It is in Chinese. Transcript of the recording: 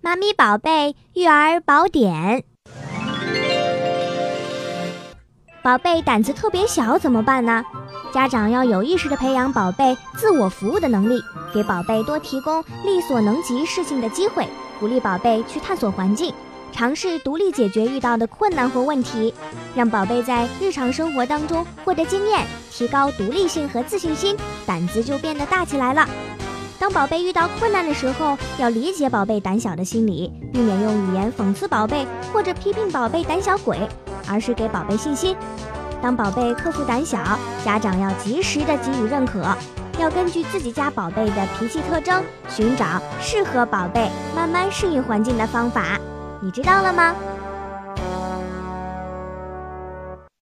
妈咪宝贝育儿宝典。宝贝胆子特别小怎么办呢？家长要有意识地培养宝贝自我服务的能力，给宝贝多提供力所能及事情的机会，鼓励宝贝去探索环境，尝试独立解决遇到的困难和问题，让宝贝在日常生活当中获得经验，提高独立性和自信心，胆子就变得大起来了。当宝贝遇到困难的时候，要理解宝贝胆小的心理，避免用语言讽刺宝贝或者批评宝贝胆小鬼，而是给宝贝信心。当宝贝克服胆小，家长要及时的给予认可，要根据自己家宝贝的脾气特征，寻找适合宝贝慢慢适应环境的方法。你知道了吗？